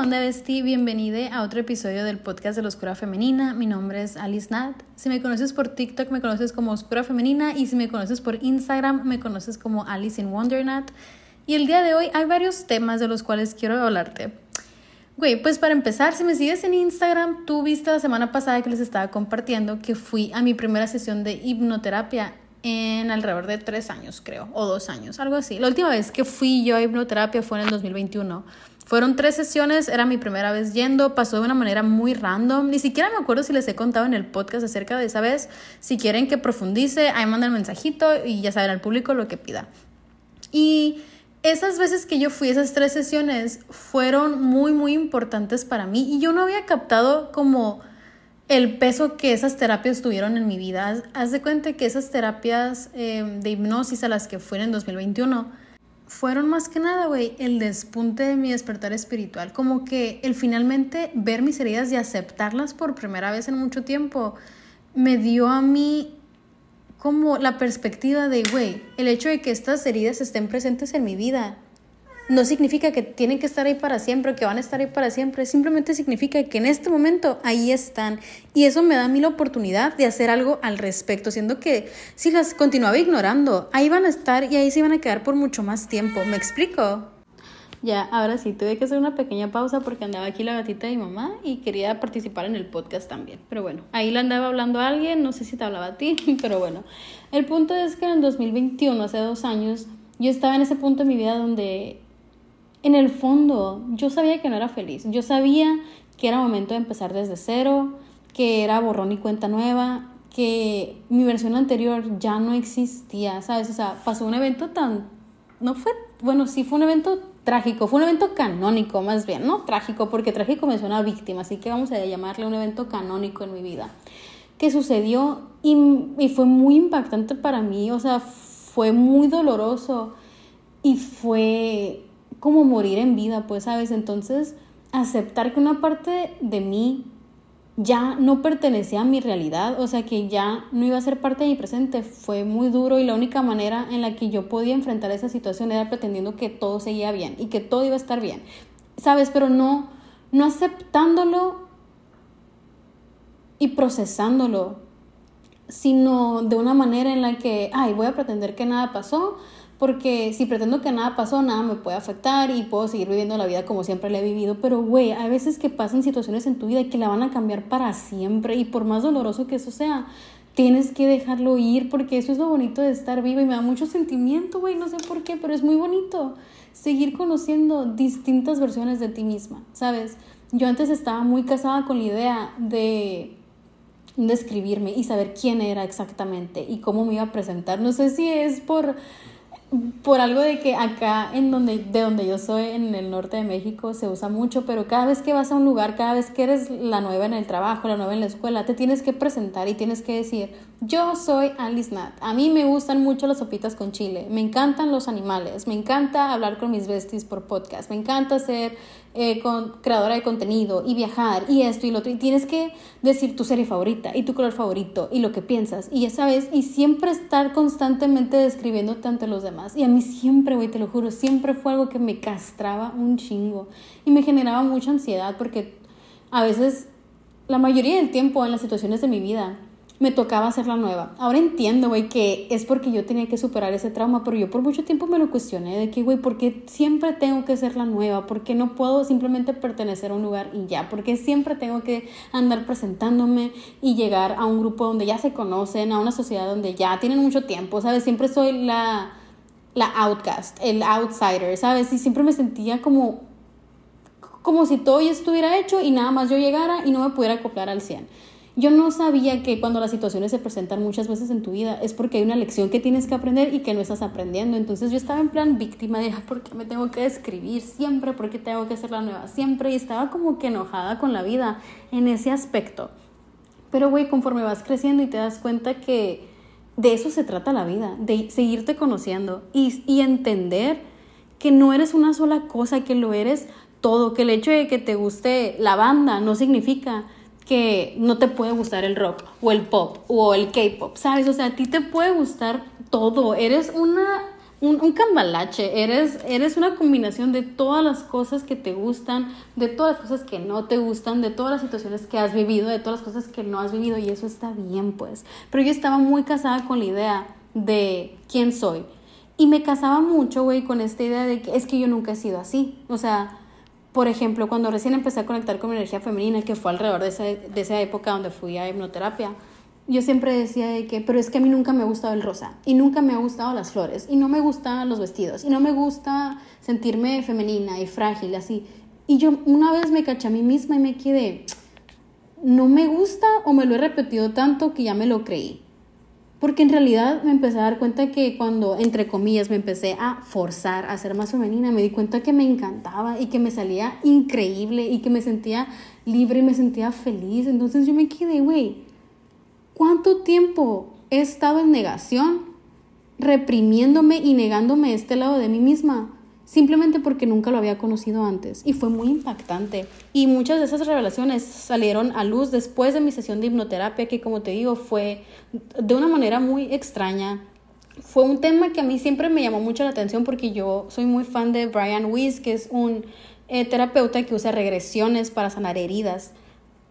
onda, Besti? Bienvenida a otro episodio del podcast de la Oscura Femenina. Mi nombre es Alice Nat. Si me conoces por TikTok, me conoces como Oscura Femenina. Y si me conoces por Instagram, me conoces como Alice in Wonder Nat. Y el día de hoy hay varios temas de los cuales quiero hablarte. Güey, pues para empezar, si me sigues en Instagram, tú viste la semana pasada que les estaba compartiendo que fui a mi primera sesión de hipnoterapia en alrededor de tres años, creo, o dos años, algo así. La última vez que fui yo a hipnoterapia fue en el 2021. Fueron tres sesiones, era mi primera vez yendo, pasó de una manera muy random. Ni siquiera me acuerdo si les he contado en el podcast acerca de esa vez. Si quieren que profundice, ahí mandan mensajito y ya saben al público lo que pida. Y esas veces que yo fui, esas tres sesiones, fueron muy, muy importantes para mí y yo no había captado como el peso que esas terapias tuvieron en mi vida. Haz de cuenta que esas terapias eh, de hipnosis a las que fui en 2021 fueron más que nada, güey, el despunte de mi despertar espiritual. Como que el finalmente ver mis heridas y aceptarlas por primera vez en mucho tiempo me dio a mí como la perspectiva de, güey, el hecho de que estas heridas estén presentes en mi vida no significa que tienen que estar ahí para siempre, que van a estar ahí para siempre, simplemente significa que en este momento ahí están y eso me da a mí la oportunidad de hacer algo al respecto, siendo que si las continuaba ignorando, ahí van a estar y ahí se van a quedar por mucho más tiempo, ¿me explico? Ya, ahora sí, tuve que hacer una pequeña pausa porque andaba aquí la gatita de mi mamá y quería participar en el podcast también. Pero bueno, ahí le andaba hablando a alguien, no sé si te hablaba a ti, pero bueno. El punto es que en el 2021, hace dos años, yo estaba en ese punto de mi vida donde en el fondo yo sabía que no era feliz. Yo sabía que era momento de empezar desde cero, que era borrón y cuenta nueva, que mi versión anterior ya no existía, ¿sabes? O sea, pasó un evento tan... No fue... Bueno, sí fue un evento trágico, fue un evento canónico más bien, no trágico, porque trágico me suena a víctima, así que vamos a llamarle un evento canónico en mi vida, que sucedió y, y fue muy impactante para mí, o sea, fue muy doloroso y fue como morir en vida, pues, ¿sabes? Entonces, aceptar que una parte de mí ya no pertenecía a mi realidad, o sea, que ya no iba a ser parte de mi presente, fue muy duro y la única manera en la que yo podía enfrentar esa situación era pretendiendo que todo seguía bien y que todo iba a estar bien, ¿sabes? Pero no, no aceptándolo y procesándolo, sino de una manera en la que, ay, voy a pretender que nada pasó, porque si pretendo que nada pasó, nada me puede afectar y puedo seguir viviendo la vida como siempre la he vivido. Pero, güey, hay veces que pasan situaciones en tu vida que la van a cambiar para siempre y por más doloroso que eso sea, tienes que dejarlo ir porque eso es lo bonito de estar viva y me da mucho sentimiento, güey, no sé por qué, pero es muy bonito seguir conociendo distintas versiones de ti misma, ¿sabes? Yo antes estaba muy casada con la idea de describirme y saber quién era exactamente y cómo me iba a presentar. No sé si es por por algo de que acá en donde de donde yo soy en el norte de México se usa mucho, pero cada vez que vas a un lugar, cada vez que eres la nueva en el trabajo, la nueva en la escuela, te tienes que presentar y tienes que decir, "Yo soy Alice Nat. A mí me gustan mucho las sopitas con chile, me encantan los animales, me encanta hablar con mis besties por podcast, me encanta ser eh, con, creadora de contenido y viajar y esto y lo otro. Y tienes que decir tu serie favorita y tu color favorito y lo que piensas. Y ya sabes, y siempre estar constantemente describiéndote ante los demás. Y a mí siempre, güey, te lo juro, siempre fue algo que me castraba un chingo y me generaba mucha ansiedad porque a veces, la mayoría del tiempo en las situaciones de mi vida, me tocaba ser la nueva. Ahora entiendo, güey, que es porque yo tenía que superar ese trauma, pero yo por mucho tiempo me lo cuestioné de que, güey, ¿por qué siempre tengo que ser la nueva? ¿Por qué no puedo simplemente pertenecer a un lugar y ya? ¿Por qué siempre tengo que andar presentándome y llegar a un grupo donde ya se conocen, a una sociedad donde ya tienen mucho tiempo, ¿sabes? Siempre soy la, la outcast, el outsider, ¿sabes? Y siempre me sentía como como si todo ya estuviera hecho y nada más yo llegara y no me pudiera acoplar al 100. Yo no sabía que cuando las situaciones se presentan muchas veces en tu vida es porque hay una lección que tienes que aprender y que no estás aprendiendo. Entonces yo estaba en plan víctima de, ¿por qué me tengo que escribir siempre? ¿Por qué tengo que hacer la nueva siempre? Y estaba como que enojada con la vida en ese aspecto. Pero, güey, conforme vas creciendo y te das cuenta que de eso se trata la vida, de seguirte conociendo y, y entender que no eres una sola cosa, que lo eres todo, que el hecho de que te guste la banda no significa que no te puede gustar el rock o el pop o el K-pop, ¿sabes? O sea, a ti te puede gustar todo. Eres una un, un cambalache, eres, eres una combinación de todas las cosas que te gustan, de todas las cosas que no te gustan, de todas las situaciones que has vivido, de todas las cosas que no has vivido y eso está bien pues. Pero yo estaba muy casada con la idea de quién soy. Y me casaba mucho, güey, con esta idea de que es que yo nunca he sido así. O sea, por ejemplo, cuando recién empecé a conectar con mi energía femenina, que fue alrededor de esa, de esa época donde fui a hipnoterapia, yo siempre decía de que, pero es que a mí nunca me ha gustado el rosa y nunca me ha gustado las flores y no me gustan los vestidos y no me gusta sentirme femenina y frágil así. Y yo una vez me caché a mí misma y me quedé, no me gusta o me lo he repetido tanto que ya me lo creí. Porque en realidad me empecé a dar cuenta que cuando, entre comillas, me empecé a forzar a ser más femenina, me di cuenta que me encantaba y que me salía increíble y que me sentía libre y me sentía feliz. Entonces yo me quedé, güey, ¿Cuánto tiempo he estado en negación, reprimiéndome y negándome este lado de mí misma? Simplemente porque nunca lo había conocido antes. Y fue muy impactante. Y muchas de esas revelaciones salieron a luz después de mi sesión de hipnoterapia, que como te digo, fue de una manera muy extraña. Fue un tema que a mí siempre me llamó mucho la atención porque yo soy muy fan de Brian Weiss, que es un eh, terapeuta que usa regresiones para sanar heridas.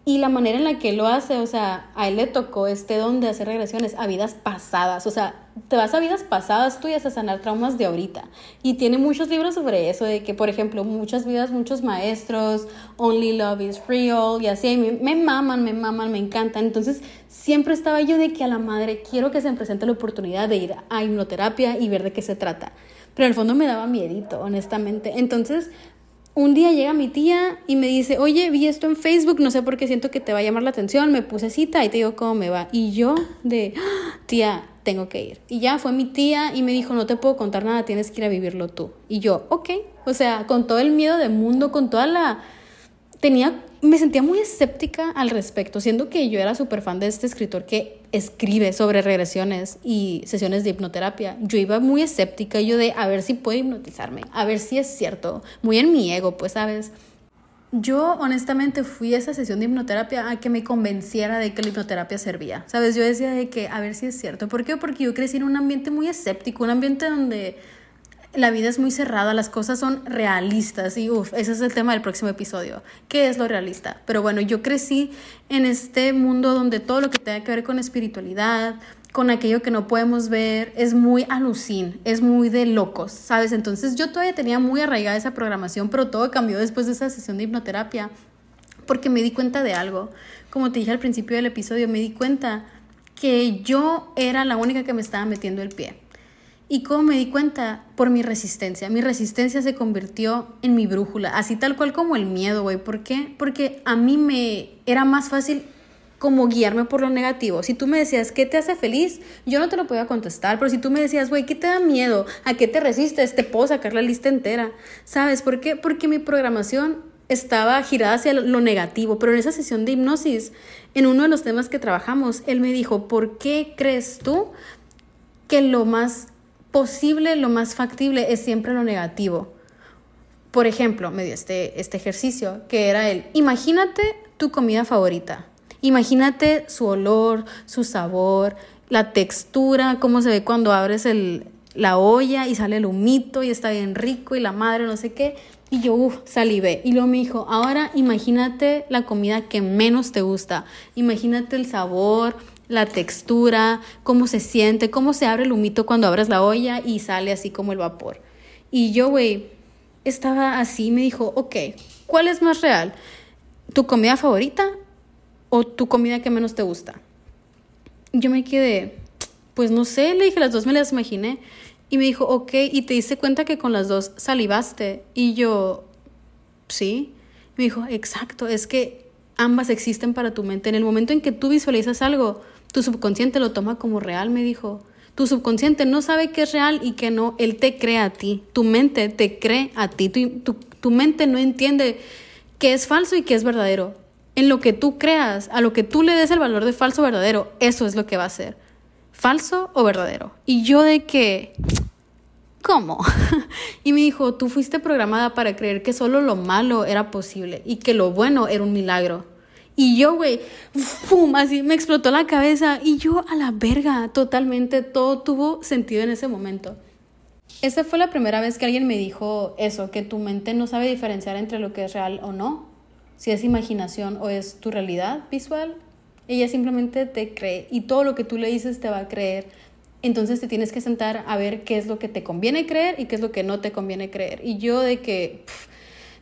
Y la manera en la que lo hace, o sea, a él le tocó este don de hacer regresiones a vidas pasadas. O sea, te vas a vidas pasadas tuyas a sanar traumas de ahorita. Y tiene muchos libros sobre eso, de que, por ejemplo, muchas vidas, muchos maestros, Only Love is Real, y así, me, me maman, me maman, me encantan. Entonces, siempre estaba yo de que a la madre quiero que se me presente la oportunidad de ir a hipnoterapia y ver de qué se trata. Pero en el fondo me daba miedito, honestamente. Entonces, un día llega mi tía y me dice, oye, vi esto en Facebook, no sé por qué siento que te va a llamar la atención, me puse cita y te digo cómo me va. Y yo de, ah, tía, tengo que ir. Y ya fue mi tía y me dijo, no te puedo contar nada, tienes que ir a vivirlo tú. Y yo, ok, o sea, con todo el miedo del mundo, con toda la... Tenía me sentía muy escéptica al respecto, siendo que yo era súper fan de este escritor que escribe sobre regresiones y sesiones de hipnoterapia. Yo iba muy escéptica, yo de a ver si puedo hipnotizarme, a ver si es cierto, muy en mi ego, pues, ¿sabes? Yo honestamente fui a esa sesión de hipnoterapia a que me convenciera de que la hipnoterapia servía. ¿Sabes? Yo decía de que a ver si es cierto. ¿Por qué? Porque yo crecí en un ambiente muy escéptico, un ambiente donde la vida es muy cerrada, las cosas son realistas y uff, ese es el tema del próximo episodio. ¿Qué es lo realista? Pero bueno, yo crecí en este mundo donde todo lo que tenga que ver con espiritualidad, con aquello que no podemos ver, es muy alucin, es muy de locos, ¿sabes? Entonces yo todavía tenía muy arraigada esa programación, pero todo cambió después de esa sesión de hipnoterapia, porque me di cuenta de algo. Como te dije al principio del episodio, me di cuenta que yo era la única que me estaba metiendo el pie. Y cómo me di cuenta por mi resistencia. Mi resistencia se convirtió en mi brújula, así tal cual como el miedo, güey. ¿Por qué? Porque a mí me era más fácil como guiarme por lo negativo. Si tú me decías, ¿qué te hace feliz? Yo no te lo podía contestar, pero si tú me decías, güey, ¿qué te da miedo? ¿A qué te resistes? Te puedo sacar la lista entera. ¿Sabes por qué? Porque mi programación estaba girada hacia lo negativo, pero en esa sesión de hipnosis, en uno de los temas que trabajamos, él me dijo, ¿por qué crees tú que lo más posible, lo más factible es siempre lo negativo. Por ejemplo, me dio este, este ejercicio que era el, imagínate tu comida favorita, imagínate su olor, su sabor, la textura, cómo se ve cuando abres el, la olla y sale el humito y está bien rico y la madre no sé qué. Y yo, uff, salivé. Y luego me dijo, ahora imagínate la comida que menos te gusta. Imagínate el sabor, la textura, cómo se siente, cómo se abre el humito cuando abres la olla y sale así como el vapor. Y yo, güey, estaba así, me dijo, ok, ¿cuál es más real? ¿Tu comida favorita o tu comida que menos te gusta? Yo me quedé, pues no sé, le dije, las dos me las imaginé. Y me dijo, ok, ¿y te diste cuenta que con las dos salivaste? Y yo, sí. Me dijo, exacto, es que ambas existen para tu mente. En el momento en que tú visualizas algo, tu subconsciente lo toma como real, me dijo. Tu subconsciente no sabe qué es real y qué no. Él te cree a ti. Tu mente te cree a ti. Tu, tu, mente no entiende qué es falso y qué es verdadero. En lo que tú creas, a lo que tú le des el valor de falso o verdadero, eso es lo que va a ser. Falso o verdadero. Y yo de que... ¿Cómo? y me dijo, tú fuiste programada para creer que solo lo malo era posible y que lo bueno era un milagro. Y yo, güey, ¡fum! Así me explotó la cabeza. Y yo a la verga, totalmente, todo tuvo sentido en ese momento. Esa fue la primera vez que alguien me dijo eso, que tu mente no sabe diferenciar entre lo que es real o no, si es imaginación o es tu realidad visual. Ella simplemente te cree y todo lo que tú le dices te va a creer. Entonces te tienes que sentar a ver qué es lo que te conviene creer y qué es lo que no te conviene creer. Y yo de que...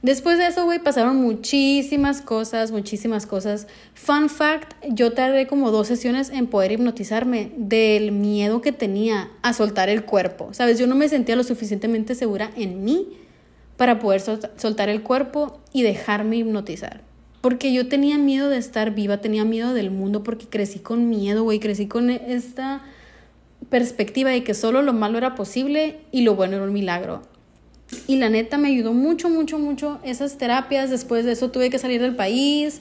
Después de eso, güey, pasaron muchísimas cosas, muchísimas cosas. Fun fact, yo tardé como dos sesiones en poder hipnotizarme del miedo que tenía a soltar el cuerpo. ¿Sabes? Yo no me sentía lo suficientemente segura en mí para poder soltar el cuerpo y dejarme hipnotizar. Porque yo tenía miedo de estar viva, tenía miedo del mundo porque crecí con miedo, güey, crecí con esta perspectiva de que solo lo malo era posible y lo bueno era un milagro. Y la neta me ayudó mucho, mucho, mucho esas terapias. Después de eso tuve que salir del país.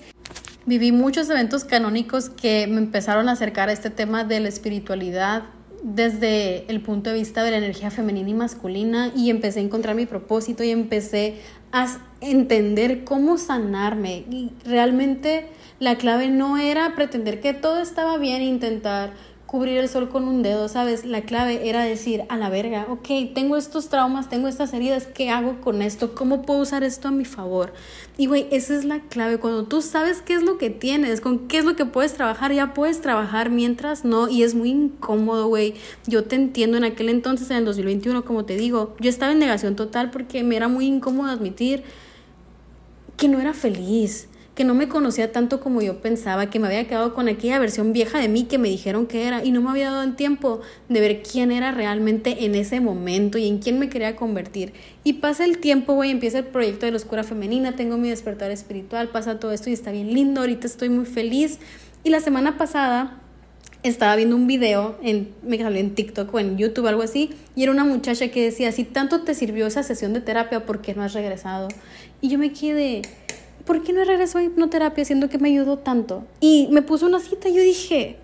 Viví muchos eventos canónicos que me empezaron a acercar a este tema de la espiritualidad desde el punto de vista de la energía femenina y masculina y empecé a encontrar mi propósito y empecé a entender cómo sanarme. Y realmente la clave no era pretender que todo estaba bien e intentar cubrir el sol con un dedo, ¿sabes? La clave era decir, a la verga, ok, tengo estos traumas, tengo estas heridas, ¿qué hago con esto? ¿Cómo puedo usar esto a mi favor? Y, güey, esa es la clave. Cuando tú sabes qué es lo que tienes, con qué es lo que puedes trabajar, ya puedes trabajar mientras no. Y es muy incómodo, güey. Yo te entiendo, en aquel entonces, en el 2021, como te digo, yo estaba en negación total porque me era muy incómodo admitir que no era feliz que no me conocía tanto como yo pensaba, que me había quedado con aquella versión vieja de mí que me dijeron que era y no me había dado el tiempo de ver quién era realmente en ese momento y en quién me quería convertir. Y pasa el tiempo, güey, empieza el proyecto de la oscura femenina, tengo mi despertar espiritual, pasa todo esto y está bien lindo, ahorita estoy muy feliz. Y la semana pasada estaba viendo un video, en, me salió en TikTok o en YouTube, algo así, y era una muchacha que decía, si tanto te sirvió esa sesión de terapia, ¿por qué no has regresado? Y yo me quedé ¿por qué no regreso a hipnoterapia siendo que me ayudó tanto? Y me puso una cita y yo dije,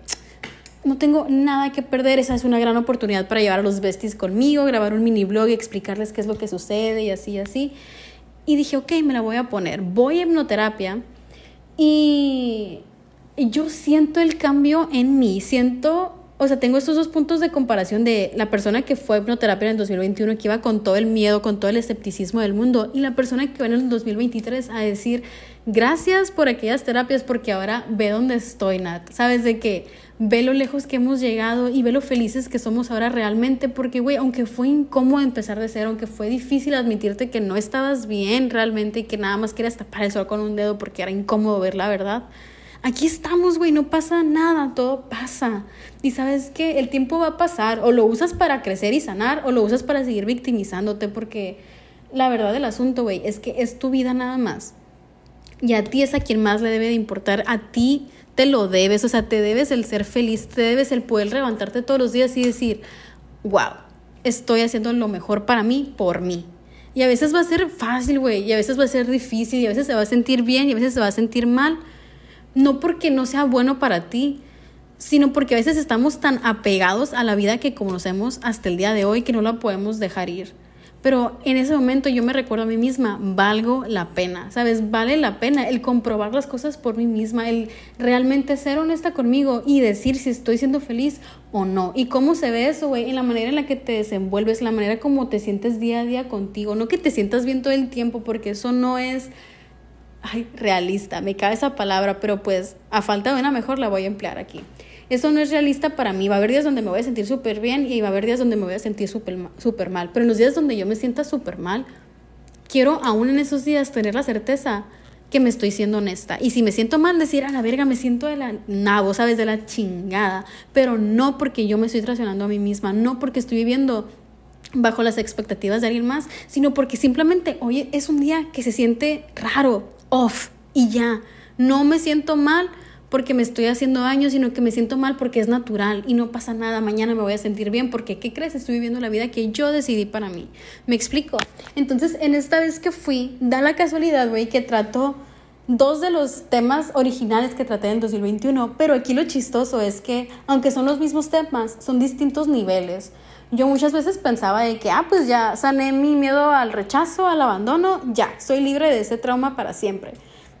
no tengo nada que perder, esa es una gran oportunidad para llevar a los besties conmigo, grabar un mini blog y explicarles qué es lo que sucede y así, así. Y dije, ok, me la voy a poner. Voy a hipnoterapia y yo siento el cambio en mí, siento o sea, tengo estos dos puntos de comparación de la persona que fue a hipnoterapia en el 2021, que iba con todo el miedo, con todo el escepticismo del mundo, y la persona que va en el 2023 a decir, gracias por aquellas terapias, porque ahora ve dónde estoy, Nat. Sabes de que ve lo lejos que hemos llegado y ve lo felices que somos ahora realmente, porque, güey, aunque fue incómodo empezar de cero, aunque fue difícil admitirte que no estabas bien realmente y que nada más querías tapar el sol con un dedo porque era incómodo ver la verdad aquí estamos, güey, no pasa nada, todo pasa. Y sabes que el tiempo va a pasar, o lo usas para crecer y sanar, o lo usas para seguir victimizándote, porque la verdad del asunto, güey, es que es tu vida nada más. Y a ti es a quien más le debe de importar, a ti te lo debes, o sea, te debes el ser feliz, te debes el poder levantarte todos los días y decir, wow, estoy haciendo lo mejor para mí, por mí. Y a veces va a ser fácil, güey, y a veces va a ser difícil, y a veces se va a sentir bien, y a veces se va a sentir mal, no porque no sea bueno para ti, sino porque a veces estamos tan apegados a la vida que conocemos hasta el día de hoy que no la podemos dejar ir. Pero en ese momento yo me recuerdo a mí misma, valgo la pena, ¿sabes? Vale la pena el comprobar las cosas por mí misma, el realmente ser honesta conmigo y decir si estoy siendo feliz o no. ¿Y cómo se ve eso, güey? En la manera en la que te desenvuelves, la manera como te sientes día a día contigo, no que te sientas bien todo el tiempo, porque eso no es ay, realista, me cabe esa palabra, pero pues a falta de una mejor la voy a emplear aquí. Eso no es realista para mí. Va a haber días donde me voy a sentir súper bien y va a haber días donde me voy a sentir súper mal. Pero en los días donde yo me sienta súper mal, quiero aún en esos días tener la certeza que me estoy siendo honesta. Y si me siento mal, decir, a la verga, me siento de la nabo, ¿sabes? De la chingada. Pero no porque yo me estoy traicionando a mí misma, no porque estoy viviendo bajo las expectativas de alguien más, sino porque simplemente hoy es un día que se siente raro, off y ya. No me siento mal porque me estoy haciendo daño, sino que me siento mal porque es natural y no pasa nada. Mañana me voy a sentir bien porque, ¿qué crees? Estoy viviendo la vida que yo decidí para mí. ¿Me explico? Entonces, en esta vez que fui, da la casualidad, güey, que trato dos de los temas originales que traté en 2021, pero aquí lo chistoso es que, aunque son los mismos temas, son distintos niveles. Yo muchas veces pensaba de que, ah, pues ya sané mi miedo al rechazo, al abandono, ya, soy libre de ese trauma para siempre.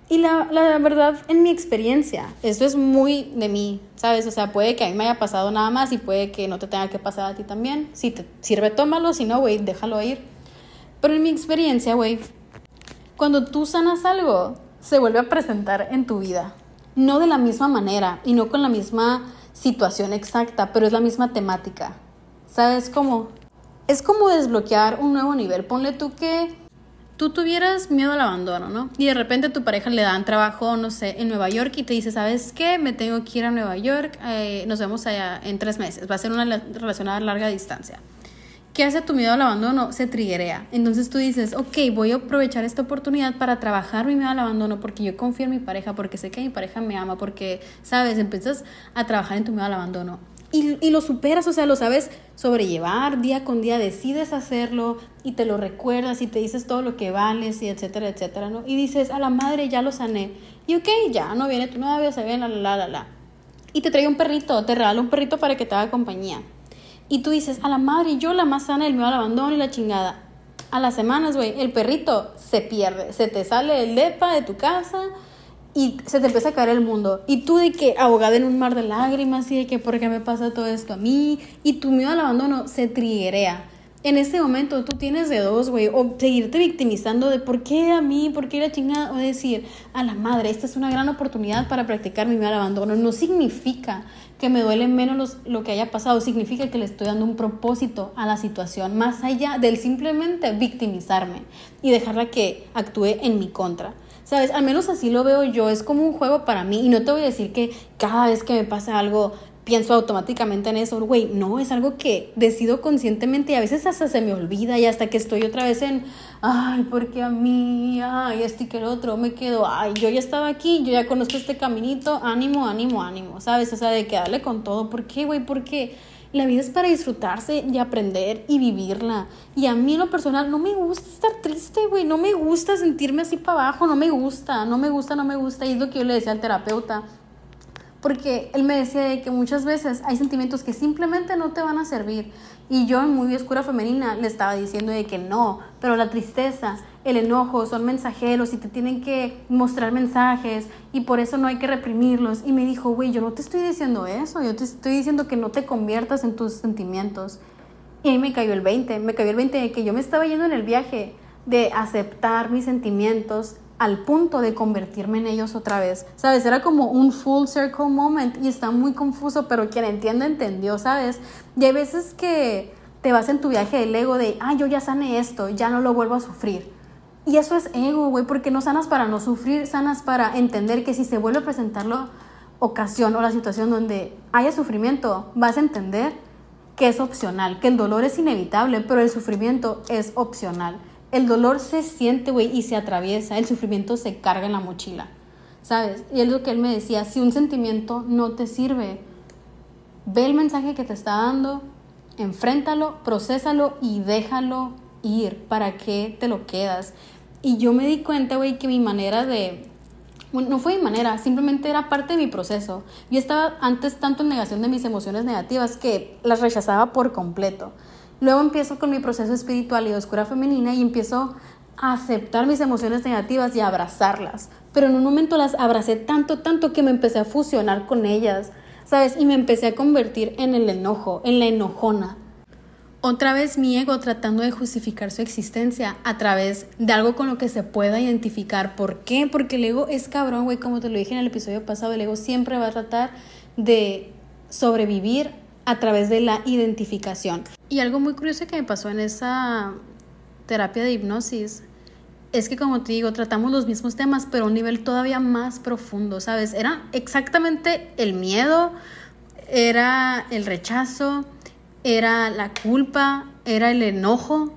Y la, la, verdad, en mi experiencia, esto es muy de mí, ¿sabes? O sea, puede que a mí me haya pasado nada más y puede que no te tenga que pasar a ti también. Si te sirve, tómalo, si no, güey, déjalo ir. Pero en mi experiencia, güey, cuando tú sanas algo, se vuelve a presentar en tu vida. No de la misma manera y no con la misma situación exacta, pero es la misma temática. ¿Sabes cómo? Es como desbloquear un nuevo nivel. Ponle tú que tú tuvieras miedo al abandono, ¿no? Y de repente tu pareja le dan trabajo, no sé, en Nueva York y te dice, ¿sabes qué? Me tengo que ir a Nueva York, eh, nos vemos allá en tres meses, va a ser una relación a larga distancia. ¿Qué hace tu miedo al abandono? Se triguea. Entonces tú dices, ok, voy a aprovechar esta oportunidad para trabajar mi miedo al abandono porque yo confío en mi pareja, porque sé que mi pareja me ama, porque, sabes, empiezas a trabajar en tu miedo al abandono. Y, lo superas, o sea, lo sabes sobrellevar día con día, decides hacerlo y te lo recuerdas y te dices todo lo que vales y etcétera, etcétera, ¿no? Y dices, a la madre ya lo sané. Y ok, ya no viene tu novio, se viene la, la, la, la. Y te trae un perrito, te regala un perrito para que te haga compañía. Y tú dices, a la madre, yo la más sana, el miedo al abandono y la chingada. A las semanas, güey, el perrito se pierde. Se te sale el depa de tu casa y se te empieza a caer el mundo. Y tú de que ahogada en un mar de lágrimas y de que, ¿por qué me pasa todo esto a mí? Y tu miedo al abandono se triguea en ese momento tú tienes de dos, güey, o seguirte victimizando de por qué a mí, por qué la chingada, o decir, a la madre, esta es una gran oportunidad para practicar mi mal abandono. No significa que me duele menos lo que haya pasado, significa que le estoy dando un propósito a la situación, más allá del simplemente victimizarme y dejarla que actúe en mi contra. ¿Sabes? Al menos así lo veo yo, es como un juego para mí y no te voy a decir que cada vez que me pasa algo pienso automáticamente en eso, güey, no, es algo que decido conscientemente y a veces hasta se me olvida y hasta que estoy otra vez en, ay, porque a mí, ay, este que el otro, me quedo, ay, yo ya estaba aquí, yo ya conozco este caminito, ánimo, ánimo, ánimo, ¿sabes? O sea, de que darle con todo, ¿por qué, güey? Porque la vida es para disfrutarse y aprender y vivirla. Y a mí lo personal no me gusta estar triste, güey, no me gusta sentirme así para abajo, no me gusta, no me gusta, no me gusta, y es lo que yo le decía al terapeuta porque él me decía que muchas veces hay sentimientos que simplemente no te van a servir. Y yo en muy oscura femenina le estaba diciendo de que no, pero la tristeza, el enojo son mensajeros y te tienen que mostrar mensajes y por eso no hay que reprimirlos. Y me dijo, güey, yo no te estoy diciendo eso, yo te estoy diciendo que no te conviertas en tus sentimientos. Y ahí me cayó el 20, me cayó el 20 de que yo me estaba yendo en el viaje de aceptar mis sentimientos al punto de convertirme en ellos otra vez. ¿Sabes? Era como un full circle moment y está muy confuso, pero quien entiende, entendió, ¿sabes? Y hay veces que te vas en tu viaje del ego de, ah, yo ya sané esto, ya no lo vuelvo a sufrir. Y eso es ego, güey, porque no sanas para no sufrir, sanas para entender que si se vuelve a presentar la ocasión o la situación donde haya sufrimiento, vas a entender que es opcional, que el dolor es inevitable, pero el sufrimiento es opcional. El dolor se siente, güey, y se atraviesa, el sufrimiento se carga en la mochila, ¿sabes? Y es lo que él me decía, si un sentimiento no te sirve, ve el mensaje que te está dando, enfréntalo, procésalo y déjalo ir. ¿Para qué te lo quedas? Y yo me di cuenta, güey, que mi manera de... Bueno, no fue mi manera, simplemente era parte de mi proceso. Yo estaba antes tanto en negación de mis emociones negativas que las rechazaba por completo. Luego empiezo con mi proceso espiritual y oscura femenina y empiezo a aceptar mis emociones negativas y a abrazarlas. Pero en un momento las abracé tanto, tanto que me empecé a fusionar con ellas, ¿sabes? Y me empecé a convertir en el enojo, en la enojona. Otra vez mi ego tratando de justificar su existencia a través de algo con lo que se pueda identificar. ¿Por qué? Porque el ego es cabrón, güey, como te lo dije en el episodio pasado, el ego siempre va a tratar de sobrevivir a través de la identificación. Y algo muy curioso que me pasó en esa terapia de hipnosis es que, como te digo, tratamos los mismos temas, pero a un nivel todavía más profundo, ¿sabes? Era exactamente el miedo, era el rechazo, era la culpa, era el enojo,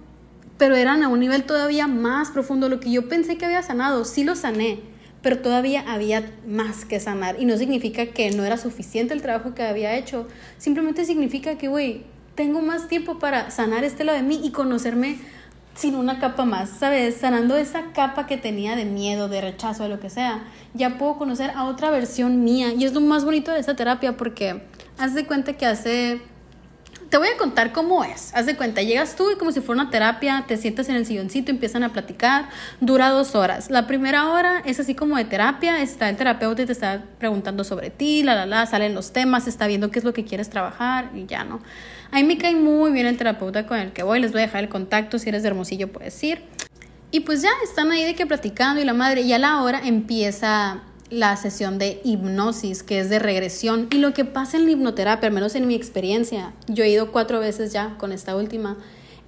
pero eran a un nivel todavía más profundo. Lo que yo pensé que había sanado, sí lo sané, pero todavía había más que sanar. Y no significa que no era suficiente el trabajo que había hecho, simplemente significa que, güey, tengo más tiempo para sanar este lado de mí y conocerme sin una capa más, ¿sabes? Sanando esa capa que tenía de miedo, de rechazo, de lo que sea, ya puedo conocer a otra versión mía. Y es lo más bonito de esta terapia porque haz de cuenta que hace te voy a contar cómo es. Haz de cuenta, llegas tú y como si fuera una terapia, te sientas en el silloncito, empiezan a platicar, dura dos horas. La primera hora es así como de terapia, está el terapeuta y te está preguntando sobre ti, la, la, la, salen los temas, está viendo qué es lo que quieres trabajar y ya, ¿no? A mí me cae muy bien el terapeuta con el que voy, les voy a dejar el contacto, si eres de Hermosillo puedes ir. Y pues ya están ahí de que platicando y la madre, y a la hora empieza la sesión de hipnosis, que es de regresión. Y lo que pasa en la hipnoterapia, al menos en mi experiencia, yo he ido cuatro veces ya con esta última,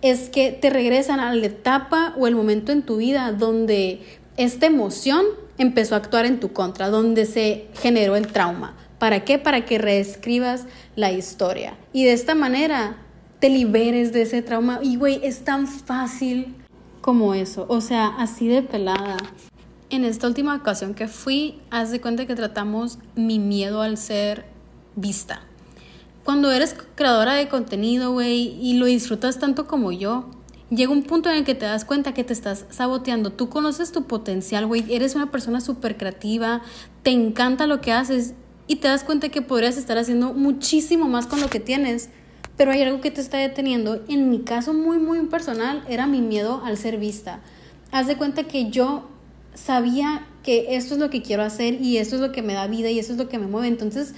es que te regresan a la etapa o el momento en tu vida donde esta emoción empezó a actuar en tu contra, donde se generó el trauma. ¿Para qué? Para que reescribas la historia. Y de esta manera te liberes de ese trauma. Y güey, es tan fácil como eso. O sea, así de pelada. En esta última ocasión que fui, haz de cuenta que tratamos mi miedo al ser vista. Cuando eres creadora de contenido, güey, y lo disfrutas tanto como yo, llega un punto en el que te das cuenta que te estás saboteando. Tú conoces tu potencial, güey, eres una persona súper creativa, te encanta lo que haces y te das cuenta que podrías estar haciendo muchísimo más con lo que tienes, pero hay algo que te está deteniendo. En mi caso muy, muy personal, era mi miedo al ser vista. Haz de cuenta que yo sabía que esto es lo que quiero hacer y esto es lo que me da vida y esto es lo que me mueve. Entonces,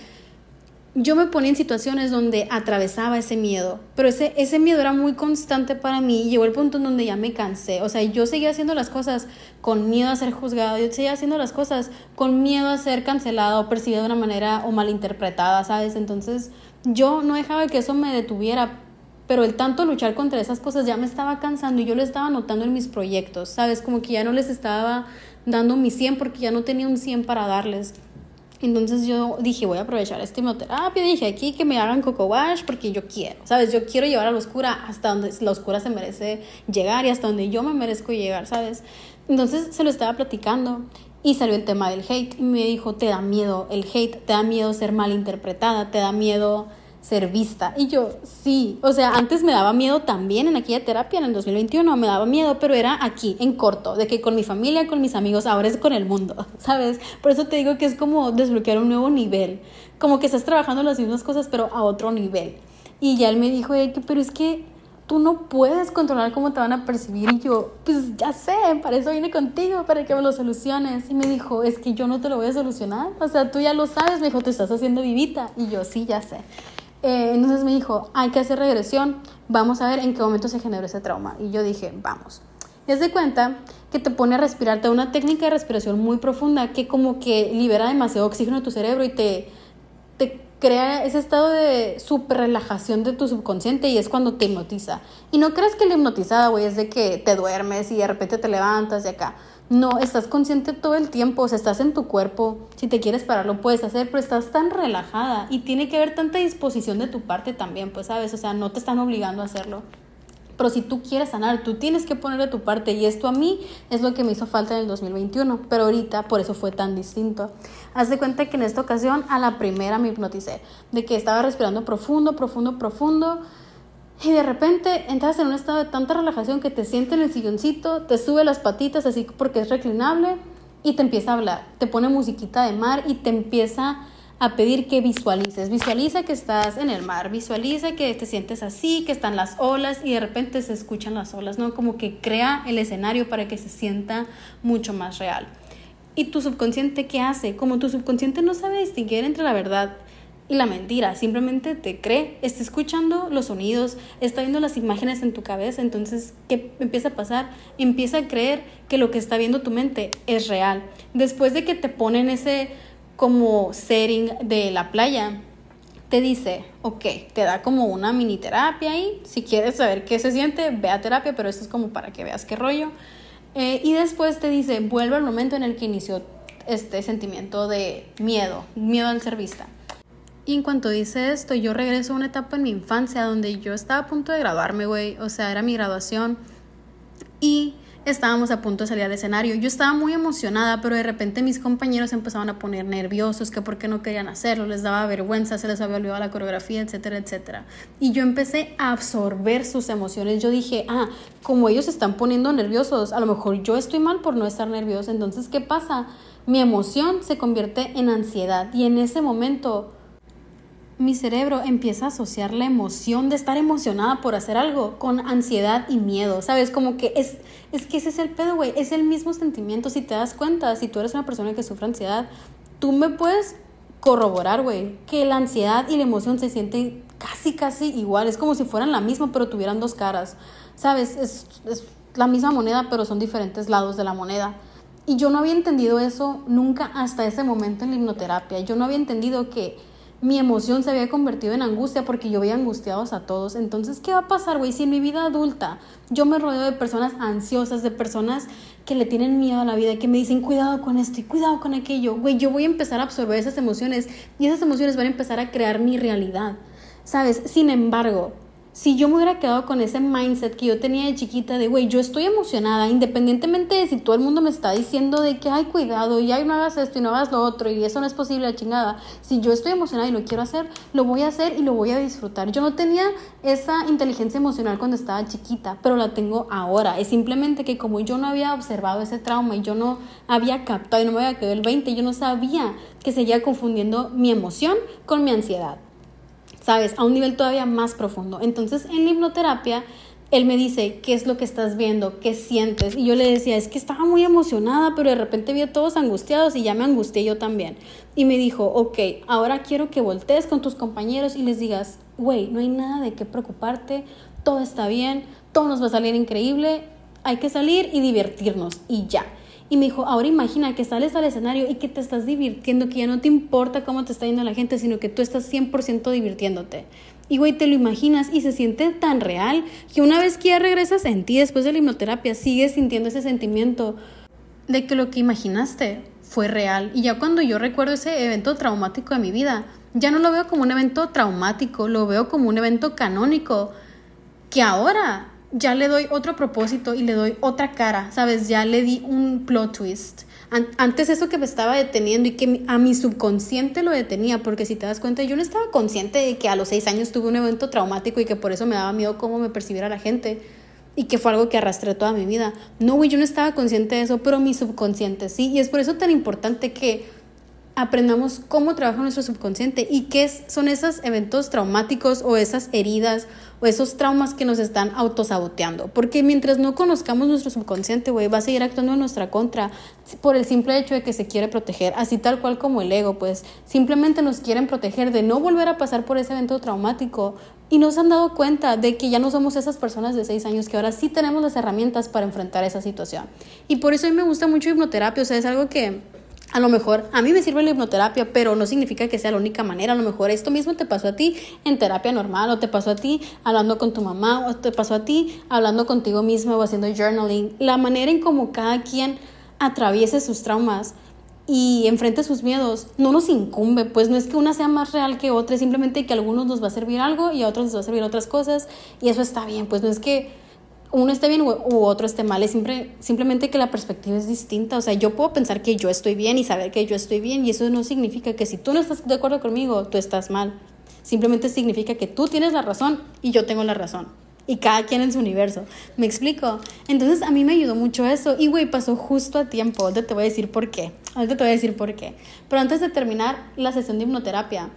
yo me ponía en situaciones donde atravesaba ese miedo, pero ese, ese miedo era muy constante para mí llegó el punto en donde ya me cansé. O sea, yo seguía haciendo las cosas con miedo a ser juzgado, yo seguía haciendo las cosas con miedo a ser cancelado o percibido de una manera o malinterpretada, ¿sabes? Entonces, yo no dejaba que eso me detuviera, pero el tanto luchar contra esas cosas ya me estaba cansando y yo lo estaba notando en mis proyectos, ¿sabes? Como que ya no les estaba dando mi 100 porque ya no tenía un 100 para darles. Entonces yo dije, voy a aprovechar esta hemoterapia. Dije aquí que me hagan coco wash porque yo quiero, ¿sabes? Yo quiero llevar a la oscura hasta donde la oscura se merece llegar y hasta donde yo me merezco llegar, ¿sabes? Entonces se lo estaba platicando y salió el tema del hate y me dijo, te da miedo el hate, te da miedo ser mal interpretada, te da miedo ser vista. Y yo, sí, o sea, antes me daba miedo también en aquella terapia, en el 2021, me daba miedo, pero era aquí, en corto, de que con mi familia, con mis amigos, ahora es con el mundo, ¿sabes? Por eso te digo que es como desbloquear un nuevo nivel, como que estás trabajando las mismas cosas, pero a otro nivel. Y ya él me dijo, pero es que tú no puedes controlar cómo te van a percibir. Y yo, pues ya sé, para eso vine contigo, para que me lo soluciones. Y me dijo, es que yo no te lo voy a solucionar. O sea, tú ya lo sabes. Me dijo, te estás haciendo vivita. Y yo, sí, ya sé. Eh, entonces me dijo, hay que hacer regresión, vamos a ver en qué momento se generó ese trauma. Y yo dije, vamos. Y es de cuenta que te pone a respirar, te da una técnica de respiración muy profunda que como que libera demasiado oxígeno de tu cerebro y te, te crea ese estado de super relajación de tu subconsciente y es cuando te hipnotiza. Y no crees que la hipnotizada, güey, es de que te duermes y de repente te levantas de acá. No, estás consciente todo el tiempo, o sea, estás en tu cuerpo. Si te quieres parar, lo puedes hacer, pero estás tan relajada y tiene que haber tanta disposición de tu parte también, pues, ¿sabes? O sea, no te están obligando a hacerlo. Pero si tú quieres sanar, tú tienes que poner de tu parte y esto a mí es lo que me hizo falta en el 2021, pero ahorita por eso fue tan distinto. Haz de cuenta que en esta ocasión a la primera me hipnoticé, de que estaba respirando profundo, profundo, profundo y de repente entras en un estado de tanta relajación que te sientes en el silloncito, te sube las patitas así porque es reclinable y te empieza a hablar. Te pone musiquita de mar y te empieza a pedir que visualices. Visualiza que estás en el mar, visualiza que te sientes así, que están las olas y de repente se escuchan las olas, ¿no? Como que crea el escenario para que se sienta mucho más real. ¿Y tu subconsciente qué hace? Como tu subconsciente no sabe distinguir entre la verdad la mentira, simplemente te cree, está escuchando los sonidos, está viendo las imágenes en tu cabeza, entonces, ¿qué empieza a pasar? Empieza a creer que lo que está viendo tu mente es real. Después de que te ponen ese como setting de la playa, te dice, ok, te da como una mini terapia ahí, si quieres saber qué se siente, ve a terapia, pero esto es como para que veas qué rollo. Eh, y después te dice, vuelve al momento en el que inició este sentimiento de miedo, miedo al ser vista. Y en cuanto dice esto, yo regreso a una etapa en mi infancia donde yo estaba a punto de graduarme, güey. O sea, era mi graduación. Y estábamos a punto de salir al escenario. Yo estaba muy emocionada, pero de repente mis compañeros empezaban a poner nerviosos, que por qué no querían hacerlo, les daba vergüenza, se les había olvidado la coreografía, etcétera, etcétera. Y yo empecé a absorber sus emociones. Yo dije, ah, como ellos se están poniendo nerviosos, a lo mejor yo estoy mal por no estar nerviosa. Entonces, ¿qué pasa? Mi emoción se convierte en ansiedad y en ese momento mi cerebro empieza a asociar la emoción de estar emocionada por hacer algo con ansiedad y miedo, ¿sabes? Como que es, es que ese es el pedo, güey, es el mismo sentimiento, si te das cuenta, si tú eres una persona que sufre ansiedad, tú me puedes corroborar, güey, que la ansiedad y la emoción se sienten casi, casi igual, es como si fueran la misma, pero tuvieran dos caras, ¿sabes? Es, es la misma moneda, pero son diferentes lados de la moneda. Y yo no había entendido eso nunca hasta ese momento en la hipnoterapia. Yo no había entendido que mi emoción se había convertido en angustia porque yo veía angustiados a todos. Entonces, ¿qué va a pasar, güey? Si en mi vida adulta yo me rodeo de personas ansiosas, de personas que le tienen miedo a la vida, que me dicen cuidado con esto y cuidado con aquello, güey, yo voy a empezar a absorber esas emociones y esas emociones van a empezar a crear mi realidad. ¿Sabes? Sin embargo, si yo me hubiera quedado con ese mindset que yo tenía de chiquita de, güey, yo estoy emocionada, independientemente de si todo el mundo me está diciendo de que, ay, cuidado, y ay, no hagas esto y no hagas lo otro, y eso no es posible, la chingada. Si yo estoy emocionada y lo quiero hacer, lo voy a hacer y lo voy a disfrutar. Yo no tenía esa inteligencia emocional cuando estaba chiquita, pero la tengo ahora. Es simplemente que como yo no había observado ese trauma y yo no había captado y no me había quedado el 20, yo no sabía que seguía confundiendo mi emoción con mi ansiedad. ¿Sabes? A un nivel todavía más profundo. Entonces, en la hipnoterapia, él me dice, ¿qué es lo que estás viendo? ¿Qué sientes? Y yo le decía, es que estaba muy emocionada, pero de repente vi a todos angustiados y ya me angustié yo también. Y me dijo, ok, ahora quiero que voltees con tus compañeros y les digas, güey, no hay nada de qué preocuparte, todo está bien, todo nos va a salir increíble, hay que salir y divertirnos y ya. Y me dijo, ahora imagina que sales al escenario y que te estás divirtiendo, que ya no te importa cómo te está yendo la gente, sino que tú estás 100% divirtiéndote. Y güey, te lo imaginas y se siente tan real que una vez que ya regresas en ti después de la hipnoterapia, sigues sintiendo ese sentimiento de que lo que imaginaste fue real. Y ya cuando yo recuerdo ese evento traumático de mi vida, ya no lo veo como un evento traumático, lo veo como un evento canónico que ahora ya le doy otro propósito y le doy otra cara, ¿sabes? Ya le di un plot twist. Antes eso que me estaba deteniendo y que a mi subconsciente lo detenía, porque si te das cuenta, yo no estaba consciente de que a los seis años tuve un evento traumático y que por eso me daba miedo cómo me percibiera la gente y que fue algo que arrastré toda mi vida. No, güey, yo no estaba consciente de eso, pero mi subconsciente sí. Y es por eso tan importante que aprendamos cómo trabaja nuestro subconsciente y qué son esos eventos traumáticos o esas heridas o esos traumas que nos están autosaboteando. Porque mientras no conozcamos nuestro subconsciente, güey, va a seguir actuando en nuestra contra por el simple hecho de que se quiere proteger, así tal cual como el ego, pues simplemente nos quieren proteger de no volver a pasar por ese evento traumático y nos han dado cuenta de que ya no somos esas personas de seis años, que ahora sí tenemos las herramientas para enfrentar esa situación. Y por eso a mí me gusta mucho hipnoterapia, o sea, es algo que a lo mejor a mí me sirve la hipnoterapia, pero no significa que sea la única manera. A lo mejor esto mismo te pasó a ti en terapia normal, o te pasó a ti hablando con tu mamá, o te pasó a ti hablando contigo mismo o haciendo journaling. La manera en cómo cada quien atraviese sus traumas y enfrente sus miedos no nos incumbe, pues no es que una sea más real que otra, es simplemente que a algunos nos va a servir algo y a otros les va a servir otras cosas y eso está bien, pues no es que uno esté bien u otro esté mal, es siempre, simplemente que la perspectiva es distinta. O sea, yo puedo pensar que yo estoy bien y saber que yo estoy bien, y eso no significa que si tú no estás de acuerdo conmigo, tú estás mal. Simplemente significa que tú tienes la razón y yo tengo la razón. Y cada quien en su universo. ¿Me explico? Entonces a mí me ayudó mucho eso. Y güey, pasó justo a tiempo. Ahorita te voy a decir por qué. Ahorita te voy a decir por qué. Pero antes de terminar la sesión de hipnoterapia,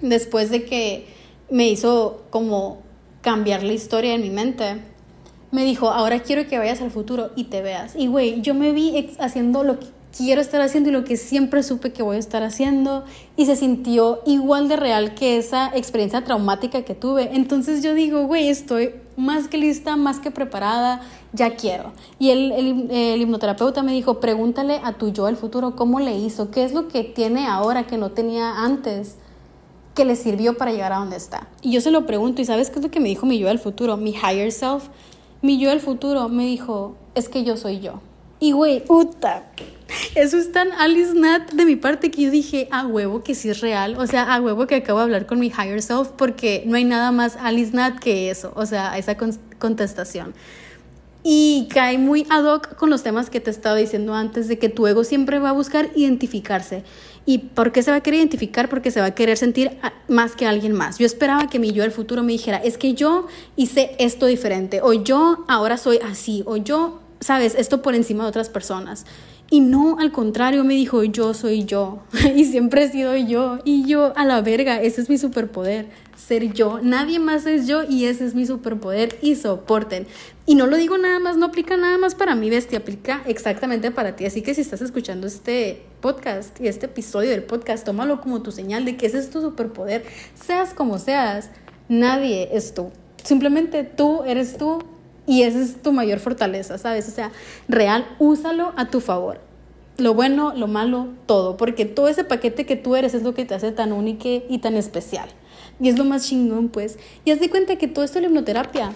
después de que me hizo como cambiar la historia en mi mente, me dijo, ahora quiero que vayas al futuro y te veas. Y güey, yo me vi haciendo lo que quiero estar haciendo y lo que siempre supe que voy a estar haciendo y se sintió igual de real que esa experiencia traumática que tuve. Entonces yo digo, güey, estoy más que lista, más que preparada, ya quiero. Y el, el, el, hipnoterapeuta me dijo, pregúntale a tu yo del futuro cómo le hizo, qué es lo que tiene ahora que no tenía antes que le sirvió para llegar a donde está. Y yo se lo pregunto, ¿y sabes qué es lo que me dijo mi yo del futuro? Mi higher self mi yo del futuro me dijo, es que yo soy yo. Y güey, puta, eso es tan Alice Nat de mi parte que yo dije, a huevo que sí es real, o sea, a huevo que acabo de hablar con mi higher self porque no hay nada más Alice Nat que eso, o sea, esa contestación. Y cae muy ad hoc con los temas que te estaba diciendo antes, de que tu ego siempre va a buscar identificarse. ¿Y por qué se va a querer identificar? Porque se va a querer sentir más que alguien más. Yo esperaba que mi yo del futuro me dijera, es que yo hice esto diferente, o yo ahora soy así, o yo, sabes, esto por encima de otras personas. Y no, al contrario, me dijo, yo soy yo. y siempre he sido yo. Y yo, a la verga, ese es mi superpoder. Ser yo. Nadie más es yo y ese es mi superpoder. Y soporten. Y no lo digo nada más, no aplica nada más para mí, bestia, aplica exactamente para ti. Así que si estás escuchando este podcast y este episodio del podcast, tómalo como tu señal de que ese es tu superpoder. Seas como seas, nadie es tú. Simplemente tú eres tú y esa es tu mayor fortaleza, ¿sabes? O sea, real, úsalo a tu favor. Lo bueno, lo malo, todo. Porque todo ese paquete que tú eres es lo que te hace tan único y tan especial. Y es lo más chingón, pues. Y haz de cuenta que todo esto de la hipnoterapia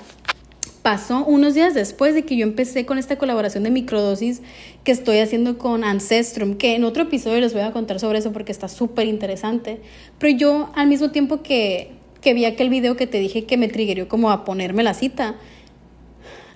pasó unos días después de que yo empecé con esta colaboración de microdosis que estoy haciendo con Ancestrum, que en otro episodio les voy a contar sobre eso porque está súper interesante. Pero yo, al mismo tiempo que, que vi aquel video que te dije que me triggerió como a ponerme la cita,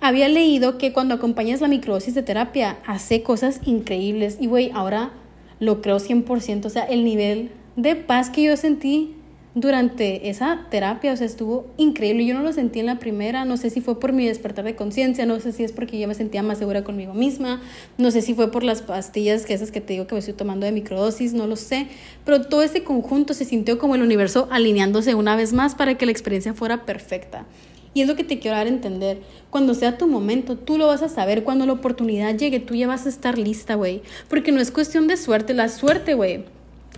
había leído que cuando acompañas la microdosis de terapia hace cosas increíbles. Y güey, ahora lo creo 100%, o sea, el nivel de paz que yo sentí durante esa terapia, o sea, estuvo increíble. Yo no lo sentí en la primera, no sé si fue por mi despertar de conciencia, no sé si es porque yo me sentía más segura conmigo misma, no sé si fue por las pastillas que esas que te digo que me estoy tomando de microdosis, no lo sé, pero todo ese conjunto se sintió como el universo alineándose una vez más para que la experiencia fuera perfecta. Y es lo que te quiero dar a entender. Cuando sea tu momento, tú lo vas a saber. Cuando la oportunidad llegue, tú ya vas a estar lista, güey. Porque no es cuestión de suerte. La suerte, güey.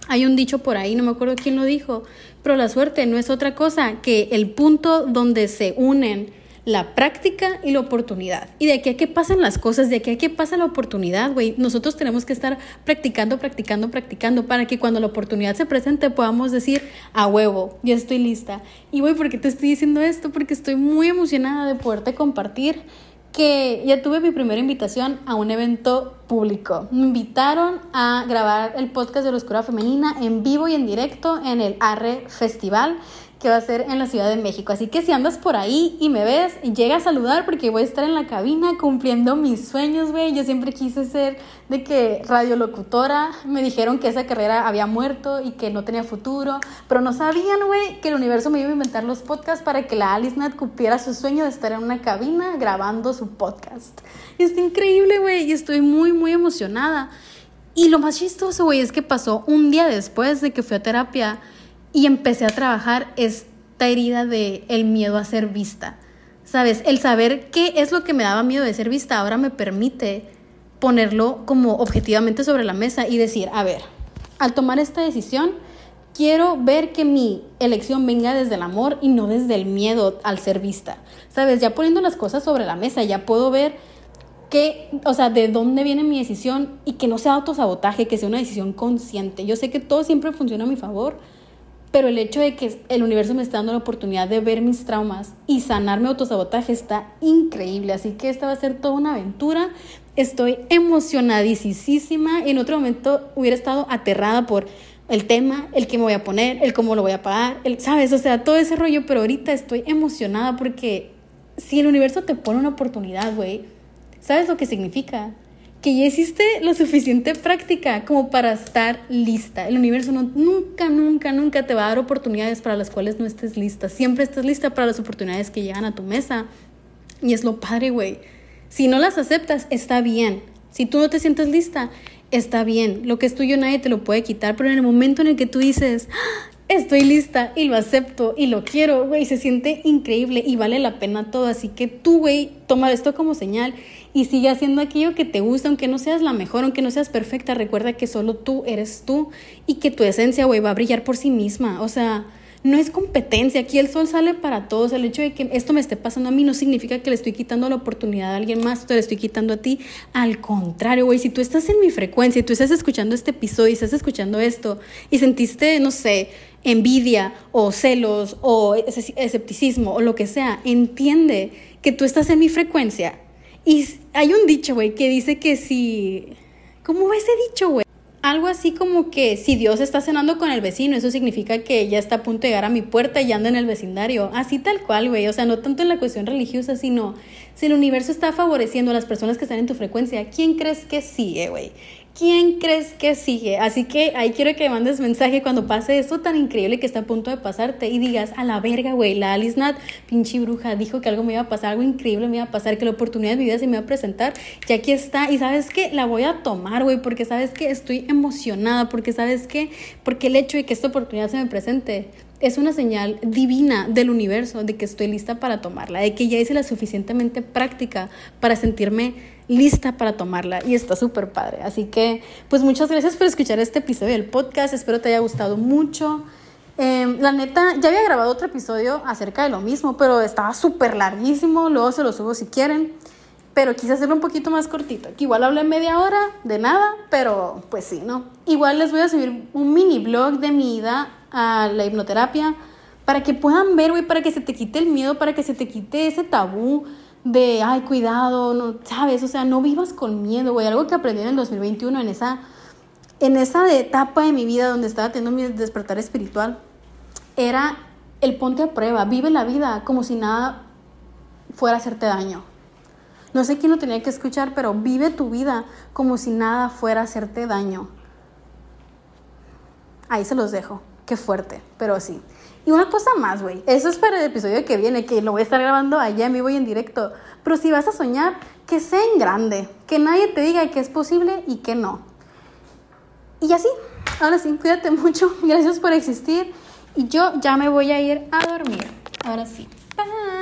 Hay un dicho por ahí, no me acuerdo quién lo dijo. Pero la suerte no es otra cosa que el punto donde se unen la práctica y la oportunidad. Y de aquí a que pasan las cosas, de aquí a que pasa la oportunidad, güey, nosotros tenemos que estar practicando, practicando, practicando para que cuando la oportunidad se presente podamos decir, a huevo, ya estoy lista. Y güey, ¿por qué te estoy diciendo esto? Porque estoy muy emocionada de poderte compartir que ya tuve mi primera invitación a un evento público. Me invitaron a grabar el podcast de la Oscura Femenina en vivo y en directo en el Arre Festival que va a ser en la Ciudad de México. Así que si andas por ahí y me ves, llega a saludar porque voy a estar en la cabina cumpliendo mis sueños, güey. Yo siempre quise ser de que radiolocutora. Me dijeron que esa carrera había muerto y que no tenía futuro, pero no sabían, güey, que el universo me iba a inventar los podcasts para que la Alice Nat cumpliera su sueño de estar en una cabina grabando su podcast. Y está increíble, güey, y estoy muy, muy emocionada. Y lo más chistoso, güey, es que pasó un día después de que fui a terapia y empecé a trabajar esta herida de el miedo a ser vista. ¿Sabes? El saber qué es lo que me daba miedo de ser vista ahora me permite ponerlo como objetivamente sobre la mesa y decir, a ver, al tomar esta decisión, quiero ver que mi elección venga desde el amor y no desde el miedo al ser vista. ¿Sabes? Ya poniendo las cosas sobre la mesa, ya puedo ver que, o sea, de dónde viene mi decisión y que no sea autosabotaje, que sea una decisión consciente. Yo sé que todo siempre funciona a mi favor, pero el hecho de que el universo me está dando la oportunidad de ver mis traumas y sanar mi autosabotaje está increíble. Así que esta va a ser toda una aventura. Estoy emocionadísima. En otro momento hubiera estado aterrada por el tema, el que me voy a poner, el cómo lo voy a pagar, el, ¿sabes? O sea, todo ese rollo, pero ahorita estoy emocionada porque si el universo te pone una oportunidad, güey, ¿sabes lo que significa? Que ya hiciste lo suficiente práctica como para estar lista. El universo nunca, nunca, nunca te va a dar oportunidades para las cuales no estés lista. Siempre estás lista para las oportunidades que llegan a tu mesa. Y es lo padre, güey. Si no las aceptas, está bien. Si tú no te sientes lista, está bien. Lo que es tuyo nadie te lo puede quitar, pero en el momento en el que tú dices, ¡Ah! estoy lista y lo acepto y lo quiero, güey, se siente increíble y vale la pena todo. Así que tú, güey, toma esto como señal y sigue haciendo aquello que te gusta, aunque no seas la mejor, aunque no seas perfecta. Recuerda que solo tú eres tú y que tu esencia, güey, va a brillar por sí misma. O sea, no es competencia, aquí el sol sale para todos. El hecho de que esto me esté pasando a mí no significa que le estoy quitando la oportunidad a alguien más, te le estoy quitando a ti. Al contrario, güey, si tú estás en mi frecuencia y tú estás escuchando este episodio y estás escuchando esto y sentiste, no sé, envidia o celos o escepticismo o lo que sea, entiende que tú estás en mi frecuencia. Y hay un dicho, güey, que dice que si... ¿Cómo va ese dicho, güey? Algo así como que si Dios está cenando con el vecino, eso significa que ya está a punto de llegar a mi puerta y anda en el vecindario. Así tal cual, güey. O sea, no tanto en la cuestión religiosa, sino si el universo está favoreciendo a las personas que están en tu frecuencia, ¿quién crees que sigue, güey? ¿Quién crees que sigue? Así que ahí quiero que mandes mensaje cuando pase esto tan increíble que está a punto de pasarte y digas, a la verga, güey, la Alice Nat, pinche bruja, dijo que algo me iba a pasar, algo increíble me iba a pasar, que la oportunidad de mi vida se me iba a presentar y aquí está. Y sabes que la voy a tomar, güey, porque sabes que estoy emocionada, porque sabes que, porque el hecho de que esta oportunidad se me presente es una señal divina del universo de que estoy lista para tomarla, de que ya hice la suficientemente práctica para sentirme lista para tomarla y está súper padre. Así que, pues muchas gracias por escuchar este episodio del podcast, espero te haya gustado mucho. Em, la neta, ya había grabado otro episodio acerca de lo mismo, pero estaba súper larguísimo, luego se lo subo si quieren, pero quise hacerlo un poquito más cortito, que igual hablé media hora de nada, pero pues sí, ¿no? Igual les voy a subir un mini blog de mi ida a la hipnoterapia para que puedan ver, güey, para que se te quite el miedo, para que se te quite ese tabú de, ay, cuidado, no, ¿sabes? O sea, no vivas con miedo, güey. Algo que aprendí en el 2021, en esa, en esa etapa de mi vida donde estaba teniendo mi despertar espiritual, era el ponte a prueba, vive la vida como si nada fuera a hacerte daño. No sé quién lo tenía que escuchar, pero vive tu vida como si nada fuera a hacerte daño. Ahí se los dejo. Qué fuerte, pero sí. Y una cosa más, güey. Eso es para el episodio que viene, que lo voy a estar grabando allá en vivo y en directo. Pero si vas a soñar, que sea en grande. Que nadie te diga que es posible y que no. Y así. Ahora sí, cuídate mucho. Gracias por existir. Y yo ya me voy a ir a dormir. Ahora sí. Bye.